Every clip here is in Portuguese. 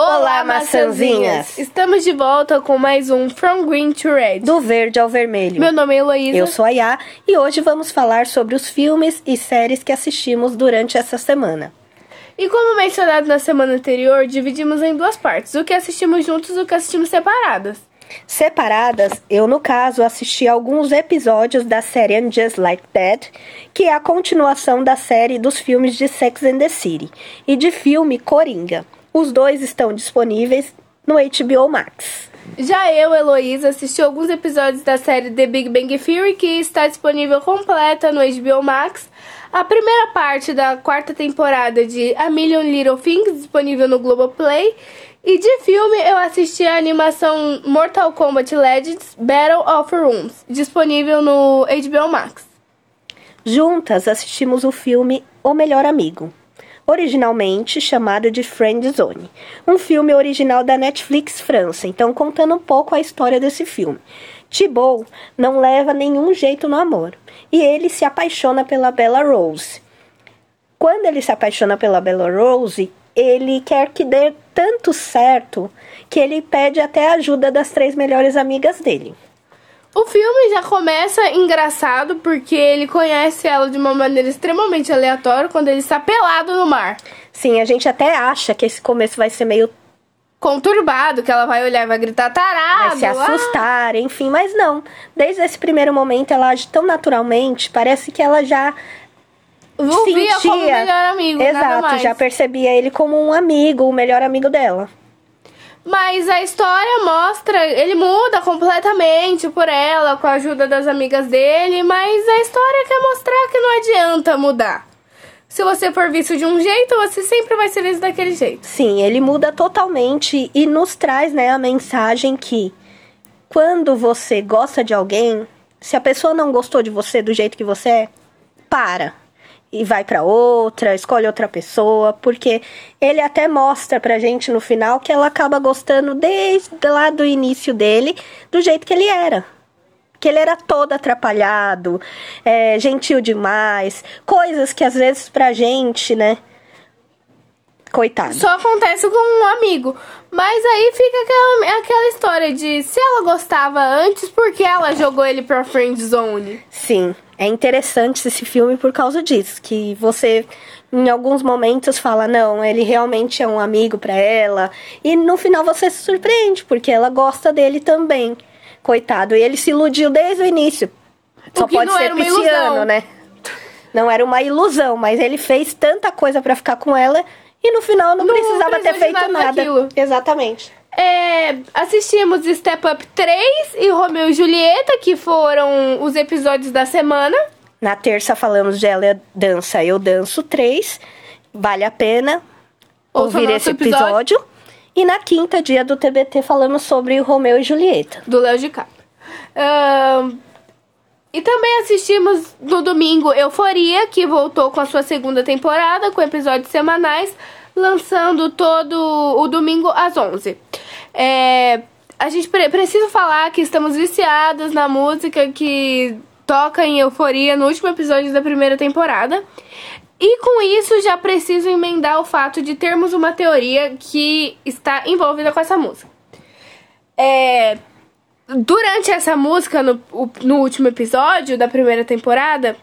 Olá, maçãzinhas! Estamos de volta com mais um From Green to Red. Do verde ao vermelho. Meu nome é Heloísa. Eu sou a Yá e hoje vamos falar sobre os filmes e séries que assistimos durante essa semana. E como mencionado na semana anterior, dividimos em duas partes: o que assistimos juntos e o que assistimos separadas. Separadas, eu no caso assisti alguns episódios da série And Just Like That, que é a continuação da série dos filmes de Sex and the City, e de filme Coringa. Os dois estão disponíveis no HBO Max. Já eu, Heloísa, assisti alguns episódios da série The Big Bang Theory, que está disponível completa no HBO Max. A primeira parte da quarta temporada de A Million Little Things, disponível no Globoplay. E de filme, eu assisti a animação Mortal Kombat Legends Battle of Rooms, disponível no HBO Max. Juntas assistimos o filme O Melhor Amigo, originalmente chamado de Friend Zone, um filme original da Netflix França. Então, contando um pouco a história desse filme. Thibault não leva nenhum jeito no amor e ele se apaixona pela Bella Rose. Quando ele se apaixona pela Bella Rose, ele quer que dê tanto certo que ele pede até a ajuda das três melhores amigas dele. O filme já começa engraçado porque ele conhece ela de uma maneira extremamente aleatória quando ele está pelado no mar. Sim, a gente até acha que esse começo vai ser meio conturbado, que ela vai olhar e vai gritar tarado. Vai se assustar, ah. enfim, mas não. Desde esse primeiro momento ela age tão naturalmente, parece que ela já o via como melhor amigo, Exato, já percebia ele como um amigo, o melhor amigo dela. Mas a história mostra, ele muda completamente por ela, com a ajuda das amigas dele, mas a história quer mostrar que não adianta mudar. Se você for visto de um jeito, você sempre vai ser visto daquele jeito. Sim, ele muda totalmente e nos traz, né, a mensagem que quando você gosta de alguém, se a pessoa não gostou de você do jeito que você é, para e vai para outra, escolhe outra pessoa, porque ele até mostra pra gente no final que ela acaba gostando desde lá do início dele, do jeito que ele era. Que ele era todo atrapalhado, é, gentil demais, coisas que às vezes pra gente, né? Coitado. Só acontece com um amigo. Mas aí fica aquela, aquela história de se ela gostava antes, por que ela jogou ele pra friend zone? Sim, é interessante esse filme por causa disso, que você em alguns momentos fala não, ele realmente é um amigo para ela, e no final você se surpreende porque ela gosta dele também. Coitado, e ele se iludiu desde o início. Só o pode ser pisciano, né? Não era uma ilusão, mas ele fez tanta coisa para ficar com ela e no final não, não precisava ter feito nada. nada. Exatamente. É, assistimos Step Up 3 e Romeu e Julieta, que foram os episódios da semana. Na terça falamos de Ela Dança, Eu Danço 3. Vale a pena Ouça ouvir esse episódio. episódio. E na quinta, dia do TBT, falamos sobre Romeu e Julieta. Do Léo de Cap. Uh, e também assistimos no domingo Euforia, que voltou com a sua segunda temporada, com episódios semanais, lançando todo o domingo às 11. É, a gente pre precisa falar que estamos viciadas na música que toca em Euforia no último episódio da primeira temporada. E com isso já preciso emendar o fato de termos uma teoria que está envolvida com essa música. É, durante essa música, no, no último episódio da primeira temporada,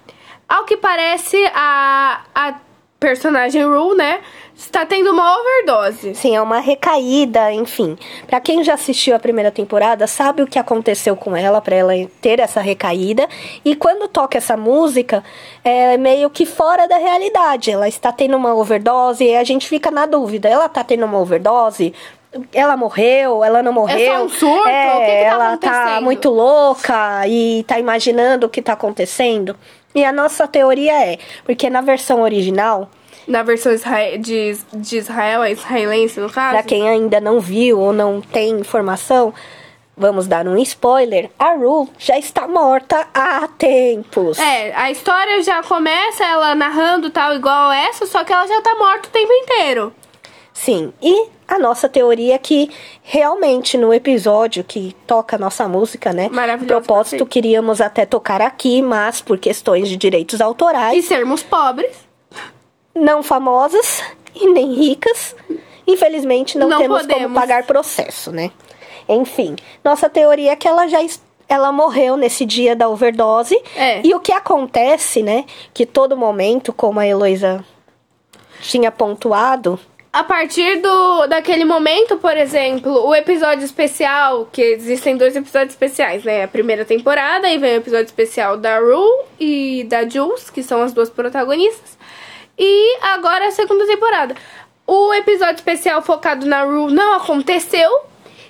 ao que parece, a, a personagem Rue, né? está tendo uma overdose. Sim, é uma recaída, enfim. Para quem já assistiu a primeira temporada, sabe o que aconteceu com ela para ela ter essa recaída. E quando toca essa música, é meio que fora da realidade. Ela está tendo uma overdose e a gente fica na dúvida. Ela está tendo uma overdose? ela morreu, ela não morreu. É só um surto? É, o que, que tá ela tá muito louca e tá imaginando o que tá acontecendo. E a nossa teoria é, porque na versão original, na versão de, de Israel, é israelense no caso? Pra quem ainda não viu ou não tem informação, vamos dar um spoiler: a Ru já está morta há tempos. É, a história já começa ela narrando tal igual essa, só que ela já tá morta o tempo inteiro. Sim, e a nossa teoria é que realmente no episódio que toca a nossa música, né? Maravilhoso. Propósito, queríamos até tocar aqui, mas por questões de direitos autorais. E sermos pobres não famosas e nem ricas, Infelizmente, não, Não temos podemos. como pagar processo, né? Enfim, nossa teoria é que ela já ela morreu nesse dia da overdose. É. E o que acontece, né? Que todo momento, como a Heloísa tinha pontuado, A partir do, daquele momento, por exemplo, o episódio especial, que existem dois episódios especiais, né? A primeira temporada, e vem o episódio especial da Rue e da Jules, que são as duas protagonistas. E agora a segunda temporada. O episódio especial focado na Rue não aconteceu.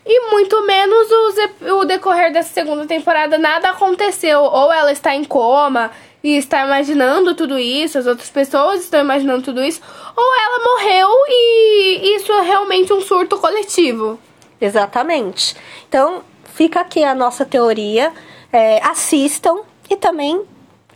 E muito menos os ep- o decorrer dessa segunda temporada nada aconteceu. Ou ela está em coma e está imaginando tudo isso, as outras pessoas estão imaginando tudo isso, ou ela morreu e isso é realmente um surto coletivo. Exatamente. Então, fica aqui a nossa teoria. É, assistam e também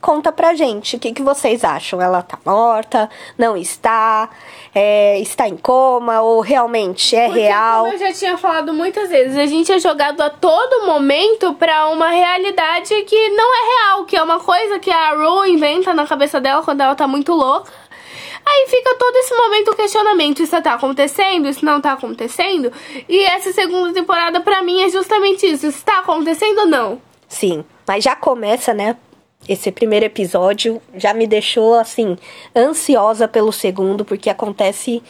conta pra gente o que, que vocês acham. Ela tá morta? Não está? É, está em coma? Ou realmente é Porque, real? como eu já tinha falado muitas vezes, a gente é jogado a todo momento pra uma realidade que não é real, que é uma coisa que a Rue inventa na cabeça dela quando ela tá muito louca. Aí fica todo esse momento o questionamento, isso tá acontecendo, isso não tá acontecendo? E essa segunda temporada pra mim é justamente isso, isso tá acontecendo ou não? Sim, mas já começa, né? Esse primeiro episódio já me deixou assim ansiosa pelo segundo, porque acontece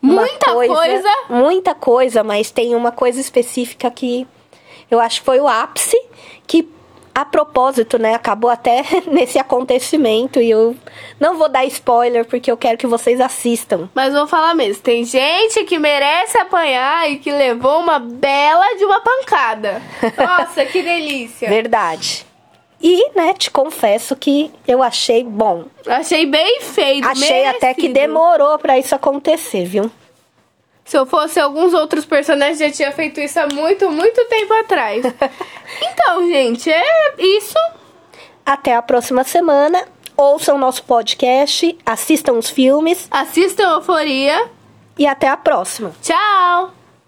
Muita coisa. muita coisa, mas tem uma coisa específica que eu acho que foi o ápice que a propósito, né, acabou até nesse acontecimento e eu não vou dar spoiler porque eu quero que vocês assistam. Mas vou falar mesmo, tem gente que merece apanhar e que levou uma bela de uma pancada. Nossa, que delícia. Verdade. E, né, te confesso que eu achei bom. Achei bem feito, Achei até que merecido. demorou pra isso acontecer, viu? Se eu fosse alguns outros personagens, já tinha feito isso há muito, muito tempo atrás. então, gente, é isso. Até a próxima semana. Ouçam nosso podcast, assistam os filmes Assistam Euforia. e até a próxima. Tchau!